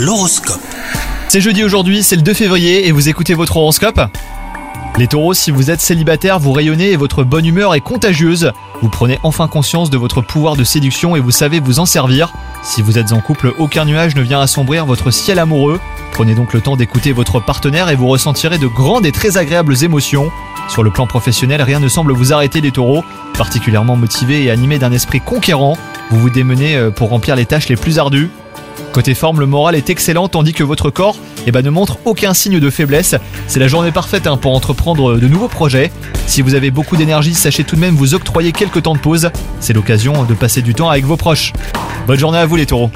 L'horoscope. C'est jeudi aujourd'hui, c'est le 2 février et vous écoutez votre horoscope Les taureaux, si vous êtes célibataire, vous rayonnez et votre bonne humeur est contagieuse. Vous prenez enfin conscience de votre pouvoir de séduction et vous savez vous en servir. Si vous êtes en couple, aucun nuage ne vient assombrir votre ciel amoureux. Prenez donc le temps d'écouter votre partenaire et vous ressentirez de grandes et très agréables émotions. Sur le plan professionnel, rien ne semble vous arrêter les taureaux. Particulièrement motivé et animé d'un esprit conquérant, vous vous démenez euh, pour remplir les tâches les plus ardues. Côté forme, le moral est excellent tandis que votre corps eh ben, ne montre aucun signe de faiblesse. C'est la journée parfaite hein, pour entreprendre de nouveaux projets. Si vous avez beaucoup d'énergie, sachez tout de même vous octroyer quelques temps de pause. C'est l'occasion de passer du temps avec vos proches. Bonne journée à vous les taureaux